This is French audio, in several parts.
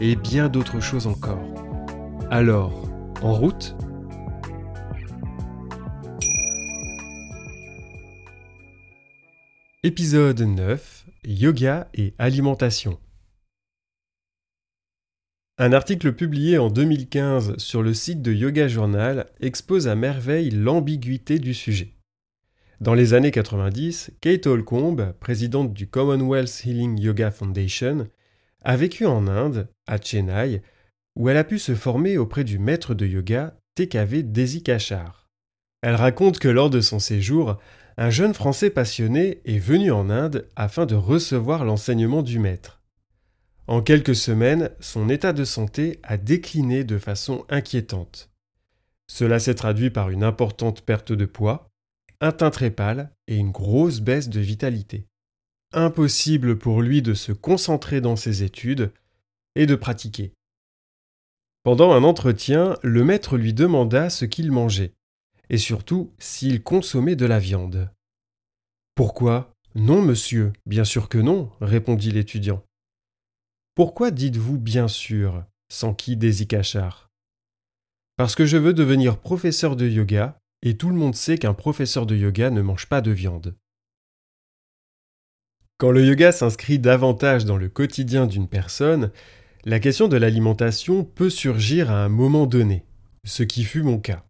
et bien d'autres choses encore. Alors, en route? Épisode 9 Yoga et alimentation. Un article publié en 2015 sur le site de Yoga Journal expose à merveille l'ambiguïté du sujet. Dans les années 90, Kate Holcomb, présidente du Commonwealth Healing Yoga Foundation, a vécu en Inde, à Chennai, où elle a pu se former auprès du maître de yoga TKV Desi Kachar. Elle raconte que lors de son séjour, un jeune Français passionné est venu en Inde afin de recevoir l'enseignement du maître. En quelques semaines, son état de santé a décliné de façon inquiétante. Cela s'est traduit par une importante perte de poids, un teint très pâle et une grosse baisse de vitalité. Impossible pour lui de se concentrer dans ses études et de pratiquer. Pendant un entretien, le maître lui demanda ce qu'il mangeait, et surtout s'il consommait de la viande. Pourquoi? Non, monsieur, bien sûr que non, répondit l'étudiant. Pourquoi dites-vous bien sûr s'enquit Cachard? Parce que je veux devenir professeur de yoga et tout le monde sait qu'un professeur de yoga ne mange pas de viande. Quand le yoga s'inscrit davantage dans le quotidien d'une personne, la question de l'alimentation peut surgir à un moment donné, ce qui fut mon cas.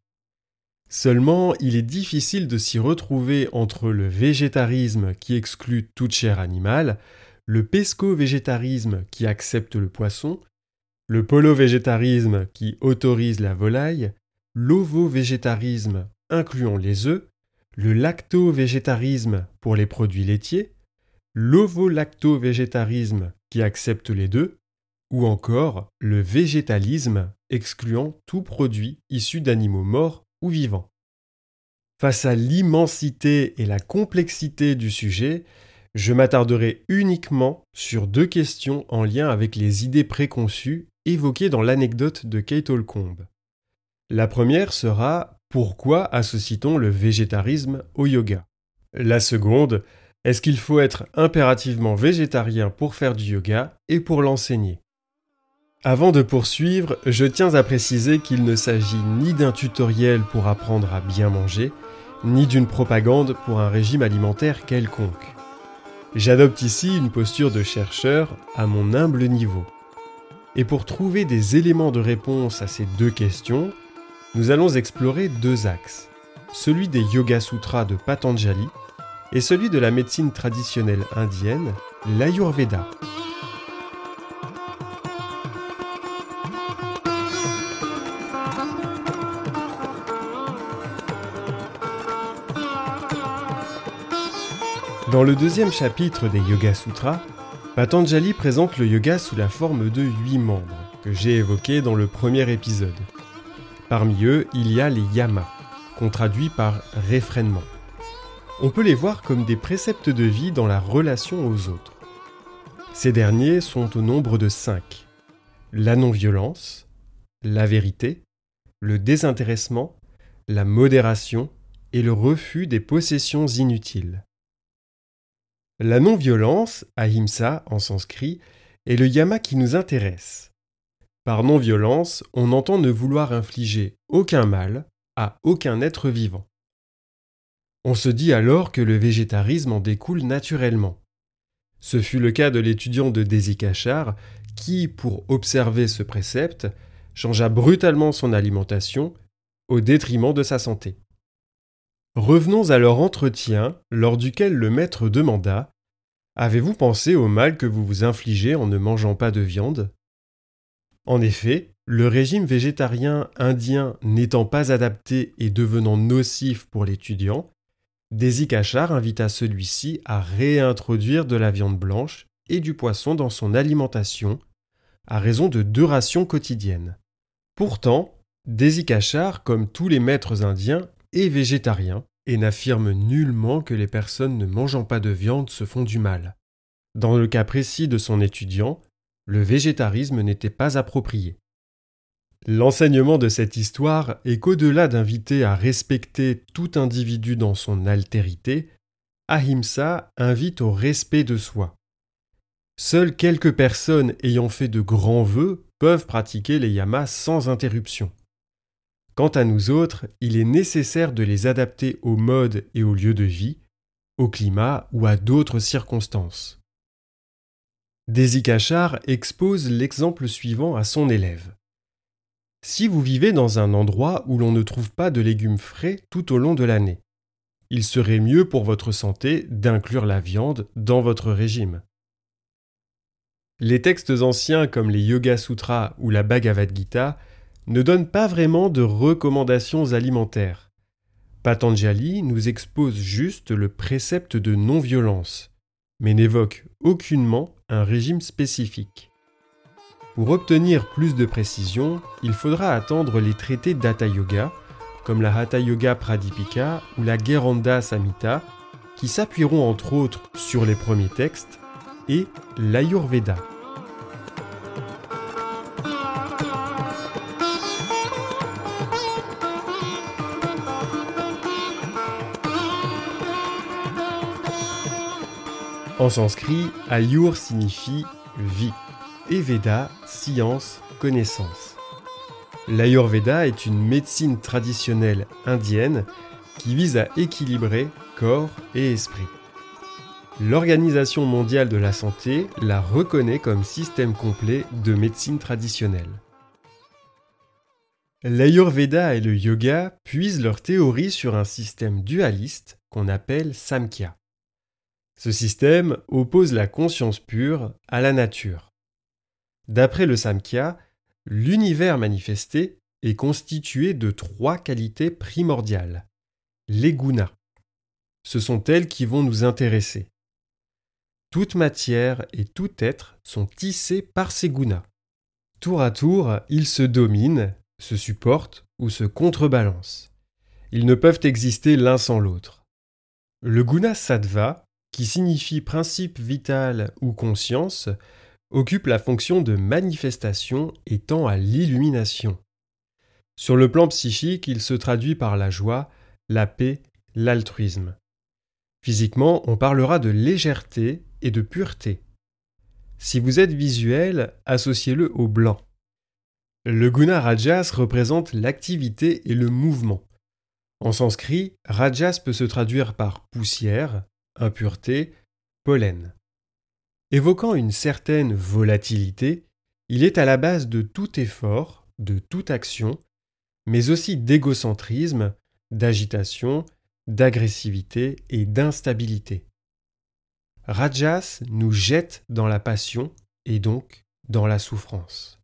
Seulement, il est difficile de s'y retrouver entre le végétarisme qui exclut toute chair animale, le pesco-végétarisme qui accepte le poisson, le polo-végétarisme qui autorise la volaille, l'ovo-végétarisme incluant les œufs, le lacto-végétarisme pour les produits laitiers, l'ovo-lacto-végétarisme qui accepte les deux, ou encore le végétalisme excluant tout produit issu d'animaux morts ou vivants. Face à l'immensité et la complexité du sujet, je m'attarderai uniquement sur deux questions en lien avec les idées préconçues évoquées dans l'anecdote de Kate Holcomb. La première sera pourquoi associe-t-on le végétarisme au yoga? La seconde, est-ce qu'il faut être impérativement végétarien pour faire du yoga et pour l'enseigner? Avant de poursuivre, je tiens à préciser qu'il ne s'agit ni d'un tutoriel pour apprendre à bien manger, ni d'une propagande pour un régime alimentaire quelconque. J'adopte ici une posture de chercheur à mon humble niveau. Et pour trouver des éléments de réponse à ces deux questions, nous allons explorer deux axes, celui des Yoga Sutras de Patanjali et celui de la médecine traditionnelle indienne, l'Ayurveda. Dans le deuxième chapitre des Yoga Sutras, Patanjali présente le yoga sous la forme de huit membres, que j'ai évoqués dans le premier épisode. Parmi eux, il y a les yamas, qu'on traduit par réfrénement. On peut les voir comme des préceptes de vie dans la relation aux autres. Ces derniers sont au nombre de cinq. La non-violence, la vérité, le désintéressement, la modération et le refus des possessions inutiles. La non-violence, ahimsa en sanskrit, est le yama qui nous intéresse. Par non-violence, on entend ne vouloir infliger aucun mal à aucun être vivant. On se dit alors que le végétarisme en découle naturellement. Ce fut le cas de l'étudiant de Desi Kachar qui, pour observer ce précepte, changea brutalement son alimentation au détriment de sa santé. Revenons à leur entretien lors duquel le maître demanda Avez-vous pensé au mal que vous vous infligez en ne mangeant pas de viande? En effet, le régime végétarien indien n'étant pas adapté et devenant nocif pour l'étudiant, Desi Kachar invita celui-ci à réintroduire de la viande blanche et du poisson dans son alimentation à raison de deux rations quotidiennes. Pourtant, Desikachar, comme tous les maîtres indiens, est végétarien et n'affirme nullement que les personnes ne mangeant pas de viande se font du mal. Dans le cas précis de son étudiant, le végétarisme n'était pas approprié. L'enseignement de cette histoire est qu'au-delà d'inviter à respecter tout individu dans son altérité, Ahimsa invite au respect de soi. Seules quelques personnes ayant fait de grands vœux peuvent pratiquer les yamas sans interruption. Quant à nous autres, il est nécessaire de les adapter au mode et au lieu de vie, au climat ou à d'autres circonstances. Desikachar expose l'exemple suivant à son élève. Si vous vivez dans un endroit où l'on ne trouve pas de légumes frais tout au long de l'année, il serait mieux pour votre santé d'inclure la viande dans votre régime. Les textes anciens comme les Yoga Sutras ou la Bhagavad Gita ne donnent pas vraiment de recommandations alimentaires. Patanjali nous expose juste le précepte de non-violence, mais n'évoque aucunement un régime spécifique. Pour obtenir plus de précision, il faudra attendre les traités d'Hatha Yoga, comme la Hatha Yoga Pradipika ou la Geranda Samhita, qui s'appuieront entre autres sur les premiers textes, et l'Ayurveda. En sanskrit, Ayur signifie vie et Veda, science, connaissance. L'Ayurveda est une médecine traditionnelle indienne qui vise à équilibrer corps et esprit. L'Organisation mondiale de la santé la reconnaît comme système complet de médecine traditionnelle. L'Ayurveda et le yoga puisent leur théorie sur un système dualiste qu'on appelle Samkhya. Ce système oppose la conscience pure à la nature. D'après le Samkhya, l'univers manifesté est constitué de trois qualités primordiales. Les gunas. Ce sont elles qui vont nous intéresser. Toute matière et tout être sont tissés par ces gunas. Tour à tour, ils se dominent, se supportent ou se contrebalancent. Ils ne peuvent exister l'un sans l'autre. Le guna sattva, qui signifie principe vital ou conscience, occupe la fonction de manifestation et tend à l'illumination. Sur le plan psychique, il se traduit par la joie, la paix, l'altruisme. Physiquement, on parlera de légèreté et de pureté. Si vous êtes visuel, associez-le au blanc. Le guna rajas représente l'activité et le mouvement. En sanskrit, rajas peut se traduire par poussière, impureté, pollen. Évoquant une certaine volatilité, il est à la base de tout effort, de toute action, mais aussi d'égocentrisme, d'agitation, d'agressivité et d'instabilité. Rajas nous jette dans la passion et donc dans la souffrance.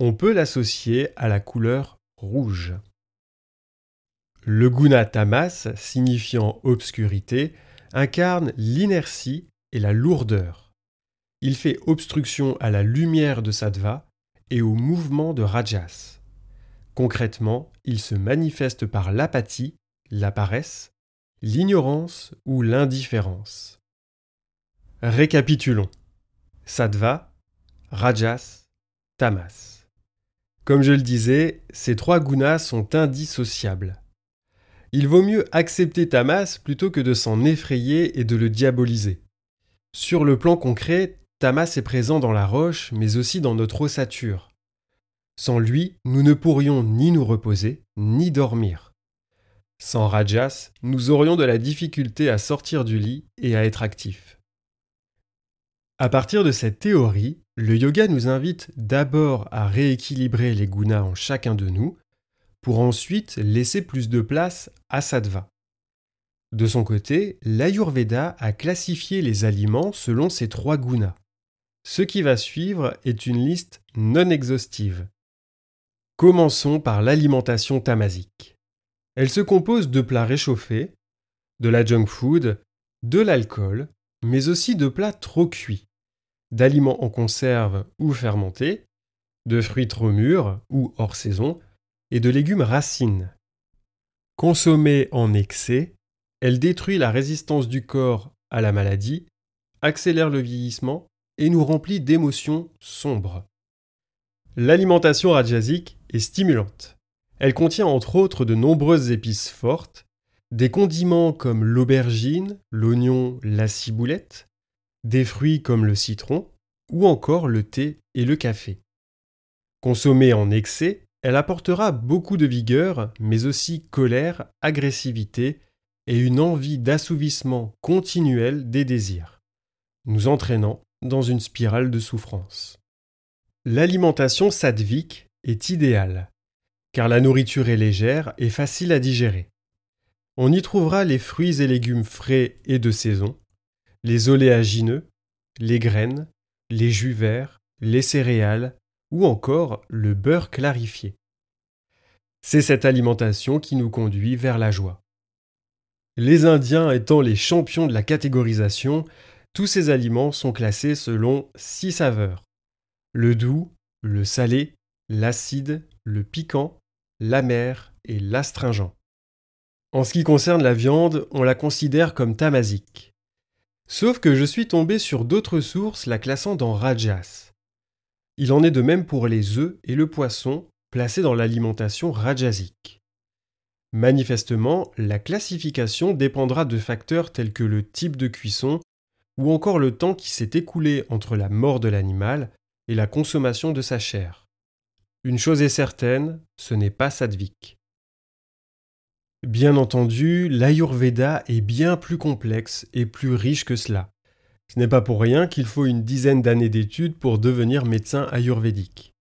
On peut l'associer à la couleur rouge. Le guna tamas, signifiant obscurité, incarne l'inertie et la lourdeur il fait obstruction à la lumière de sattva et au mouvement de rajas. Concrètement, il se manifeste par l'apathie, la paresse, l'ignorance ou l'indifférence. Récapitulons. Sattva, rajas, tamas. Comme je le disais, ces trois gunas sont indissociables. Il vaut mieux accepter tamas plutôt que de s'en effrayer et de le diaboliser. Sur le plan concret, Tamas est présent dans la roche, mais aussi dans notre ossature. Sans lui, nous ne pourrions ni nous reposer, ni dormir. Sans Rajas, nous aurions de la difficulté à sortir du lit et à être actifs. À partir de cette théorie, le yoga nous invite d'abord à rééquilibrer les gunas en chacun de nous, pour ensuite laisser plus de place à sattva. De son côté, l'Ayurveda a classifié les aliments selon ces trois gunas. Ce qui va suivre est une liste non exhaustive. Commençons par l'alimentation tamasique. Elle se compose de plats réchauffés, de la junk food, de l'alcool, mais aussi de plats trop cuits, d'aliments en conserve ou fermentés, de fruits trop mûrs ou hors saison, et de légumes racines. Consommée en excès, elle détruit la résistance du corps à la maladie, accélère le vieillissement et nous remplit d'émotions sombres. L'alimentation rajasique est stimulante. Elle contient entre autres de nombreuses épices fortes, des condiments comme l'aubergine, l'oignon, la ciboulette, des fruits comme le citron, ou encore le thé et le café. Consommée en excès, elle apportera beaucoup de vigueur, mais aussi colère, agressivité et une envie d'assouvissement continuel des désirs, nous entraînant dans une spirale de souffrance. L'alimentation sadvique est idéale, car la nourriture est légère et facile à digérer. On y trouvera les fruits et légumes frais et de saison, les oléagineux, les graines, les jus verts, les céréales ou encore le beurre clarifié. C'est cette alimentation qui nous conduit vers la joie. Les Indiens étant les champions de la catégorisation, tous ces aliments sont classés selon six saveurs. Le doux, le salé, l'acide, le piquant, l'amer et l'astringent. En ce qui concerne la viande, on la considère comme tamasique. Sauf que je suis tombé sur d'autres sources la classant dans rajas. Il en est de même pour les œufs et le poisson, placés dans l'alimentation rajasique. Manifestement, la classification dépendra de facteurs tels que le type de cuisson ou encore le temps qui s'est écoulé entre la mort de l'animal et la consommation de sa chair. Une chose est certaine, ce n'est pas sadvik. Bien entendu, l'Ayurveda est bien plus complexe et plus riche que cela. Ce n'est pas pour rien qu'il faut une dizaine d'années d'études pour devenir médecin ayurvédique.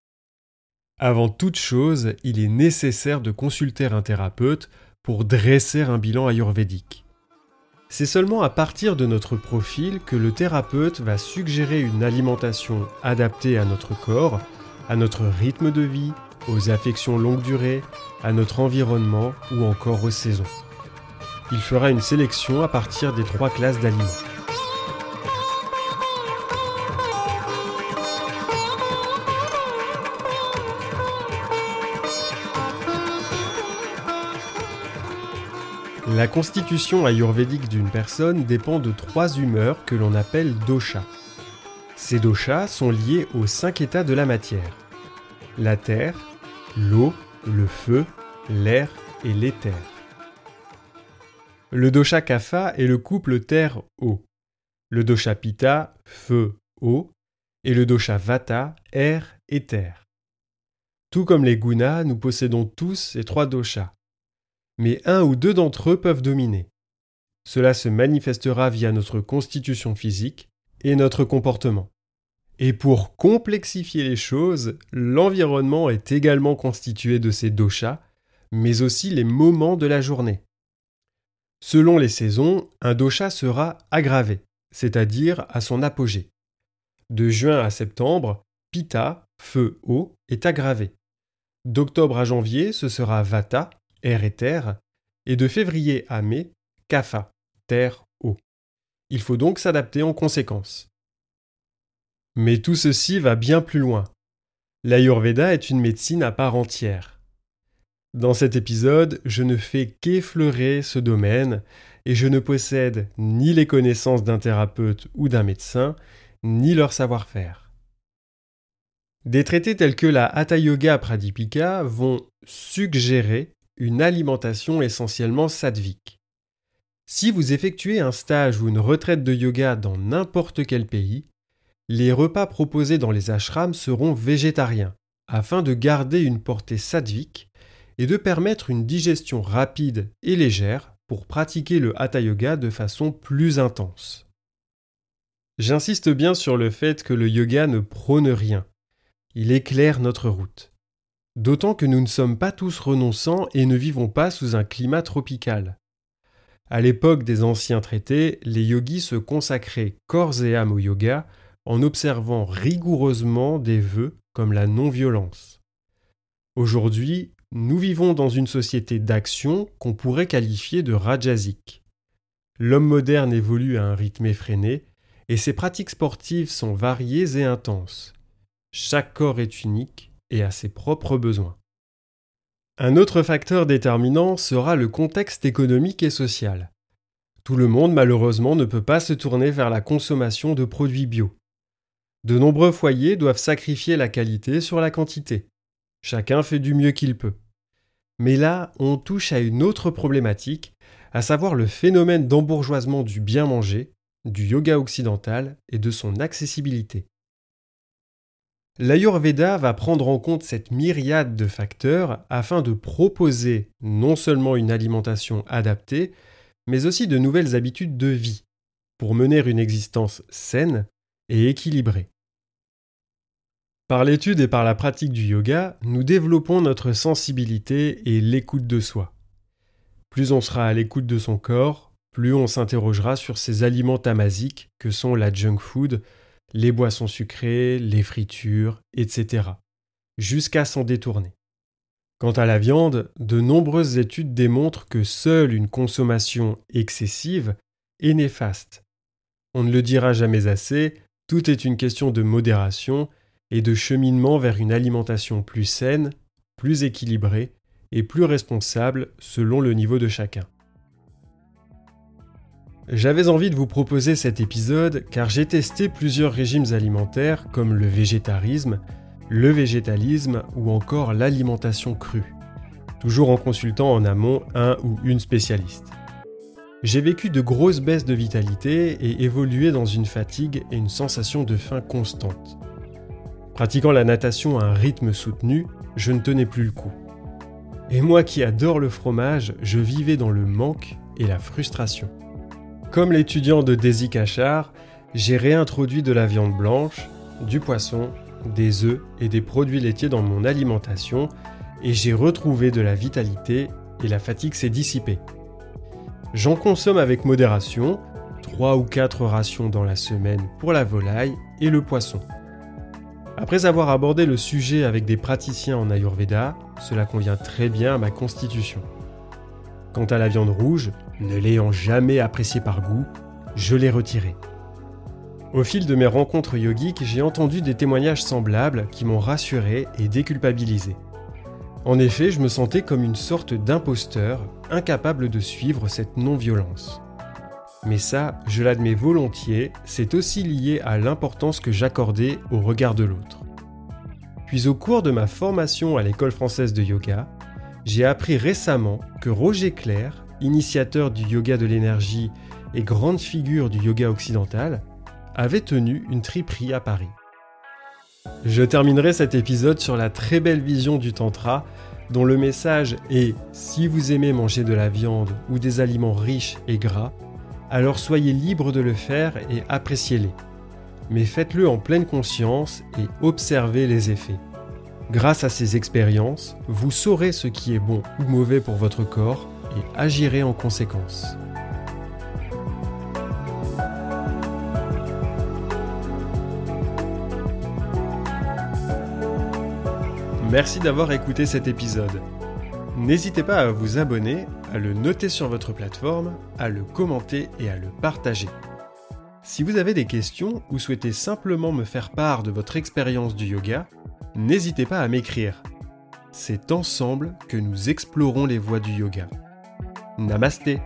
Avant toute chose, il est nécessaire de consulter un thérapeute pour dresser un bilan ayurvédique. C'est seulement à partir de notre profil que le thérapeute va suggérer une alimentation adaptée à notre corps, à notre rythme de vie, aux affections longue durée, à notre environnement ou encore aux saisons. Il fera une sélection à partir des trois classes d'aliments. La constitution ayurvédique d'une personne dépend de trois humeurs que l'on appelle dosha. Ces doshas sont liés aux cinq états de la matière. La terre, l'eau, le feu, l'air et l'éther. Le dosha kapha est le couple terre-eau. Le dosha pitta, feu-eau, et le dosha vata, air et terre. Tout comme les gunas, nous possédons tous ces trois doshas. Mais un ou deux d'entre eux peuvent dominer. Cela se manifestera via notre constitution physique et notre comportement. Et pour complexifier les choses, l'environnement est également constitué de ces doshas, mais aussi les moments de la journée. Selon les saisons, un dosha sera aggravé, c'est-à-dire à son apogée. De juin à septembre, Pitta, feu eau, est aggravé. D'octobre à janvier, ce sera Vata, air et terre, et de février à mai, Kapha, terre, eau. Il faut donc s'adapter en conséquence. Mais tout ceci va bien plus loin. L'Ayurveda est une médecine à part entière. Dans cet épisode, je ne fais qu'effleurer ce domaine et je ne possède ni les connaissances d'un thérapeute ou d'un médecin, ni leur savoir-faire. Des traités tels que la Hatha Yoga Pradipika vont suggérer une alimentation essentiellement sadvique. Si vous effectuez un stage ou une retraite de yoga dans n'importe quel pays, les repas proposés dans les ashrams seront végétariens, afin de garder une portée sadvique et de permettre une digestion rapide et légère pour pratiquer le hatha yoga de façon plus intense. J'insiste bien sur le fait que le yoga ne prône rien, il éclaire notre route. D'autant que nous ne sommes pas tous renonçants et ne vivons pas sous un climat tropical. À l'époque des anciens traités, les yogis se consacraient corps et âme au yoga en observant rigoureusement des vœux comme la non-violence. Aujourd'hui, nous vivons dans une société d'action qu'on pourrait qualifier de rajasique. L'homme moderne évolue à un rythme effréné et ces pratiques sportives sont variées et intenses. Chaque corps est unique et a ses propres besoins. Un autre facteur déterminant sera le contexte économique et social. Tout le monde malheureusement ne peut pas se tourner vers la consommation de produits bio. De nombreux foyers doivent sacrifier la qualité sur la quantité. Chacun fait du mieux qu'il peut. Mais là, on touche à une autre problématique, à savoir le phénomène d'embourgeoisement du bien manger, du yoga occidental et de son accessibilité. L'Ayurveda va prendre en compte cette myriade de facteurs afin de proposer non seulement une alimentation adaptée, mais aussi de nouvelles habitudes de vie, pour mener une existence saine et équilibrée. Par l'étude et par la pratique du yoga, nous développons notre sensibilité et l'écoute de soi. Plus on sera à l'écoute de son corps, plus on s'interrogera sur ces aliments tamasiques que sont la junk food, les boissons sucrées, les fritures, etc., jusqu'à s'en détourner. Quant à la viande, de nombreuses études démontrent que seule une consommation excessive est néfaste. On ne le dira jamais assez, tout est une question de modération et de cheminement vers une alimentation plus saine, plus équilibrée et plus responsable selon le niveau de chacun. J'avais envie de vous proposer cet épisode car j'ai testé plusieurs régimes alimentaires comme le végétarisme, le végétalisme ou encore l'alimentation crue, toujours en consultant en amont un ou une spécialiste. J'ai vécu de grosses baisses de vitalité et évolué dans une fatigue et une sensation de faim constante. Pratiquant la natation à un rythme soutenu, je ne tenais plus le coup. Et moi qui adore le fromage, je vivais dans le manque et la frustration. Comme l'étudiant de Desi Cachard, j'ai réintroduit de la viande blanche, du poisson, des œufs et des produits laitiers dans mon alimentation et j'ai retrouvé de la vitalité et la fatigue s'est dissipée. J'en consomme avec modération, 3 ou 4 rations dans la semaine pour la volaille et le poisson. Après avoir abordé le sujet avec des praticiens en Ayurveda, cela convient très bien à ma constitution. Quant à la viande rouge, ne l'ayant jamais appréciée par goût, je l'ai retirée. Au fil de mes rencontres yogiques, j'ai entendu des témoignages semblables qui m'ont rassuré et déculpabilisé. En effet, je me sentais comme une sorte d'imposteur, incapable de suivre cette non-violence. Mais ça, je l'admets volontiers, c'est aussi lié à l'importance que j'accordais au regard de l'autre. Puis au cours de ma formation à l'école française de yoga, j'ai appris récemment que Roger Clair, initiateur du yoga de l'énergie et grande figure du yoga occidental, avait tenu une triperie à Paris. Je terminerai cet épisode sur la très belle vision du Tantra, dont le message est si vous aimez manger de la viande ou des aliments riches et gras, alors soyez libre de le faire et appréciez-les. Mais faites-le en pleine conscience et observez les effets. Grâce à ces expériences, vous saurez ce qui est bon ou mauvais pour votre corps et agirez en conséquence. Merci d'avoir écouté cet épisode. N'hésitez pas à vous abonner, à le noter sur votre plateforme, à le commenter et à le partager. Si vous avez des questions ou souhaitez simplement me faire part de votre expérience du yoga, n'hésitez pas à m'écrire. C'est ensemble que nous explorons les voies du yoga. Namasté